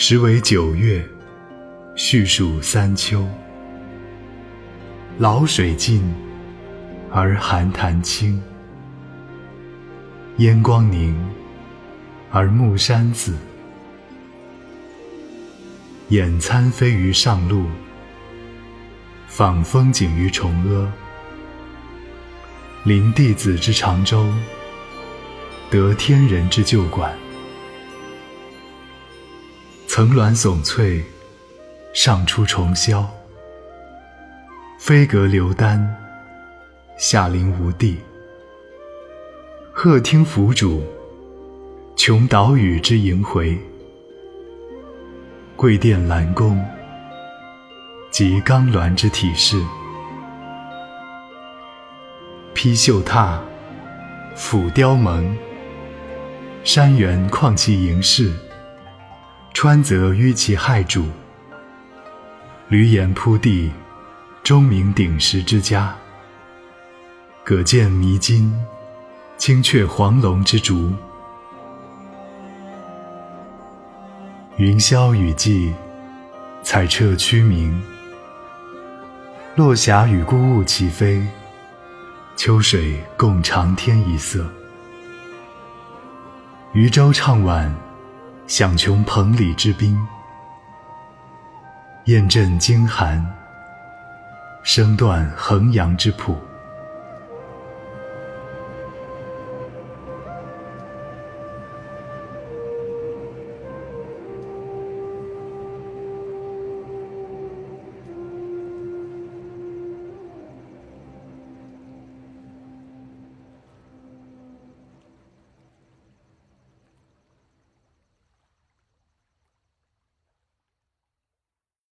时为九月，序属三秋。潦水尽，而寒潭清；烟光凝，而暮山紫。眼参飞于上路，访风景于崇阿。临帝子之长洲，得天人之旧馆。层峦耸翠，上出重霄；飞阁流丹，下临无地。鹤听凫渚，穷岛屿之萦回。桂殿兰宫，及冈峦之体势。披绣闼，俯雕甍，山原旷其盈视，川泽纡其害主。闾阎扑地，钟鸣鼎食之家。葛见弥津，青雀黄龙之竹。云霄雨霁，彩彻区明。落霞与孤鹜齐飞，秋水共长天一色。渔舟唱晚，响穷彭蠡之滨。雁阵惊寒，声断衡阳之浦。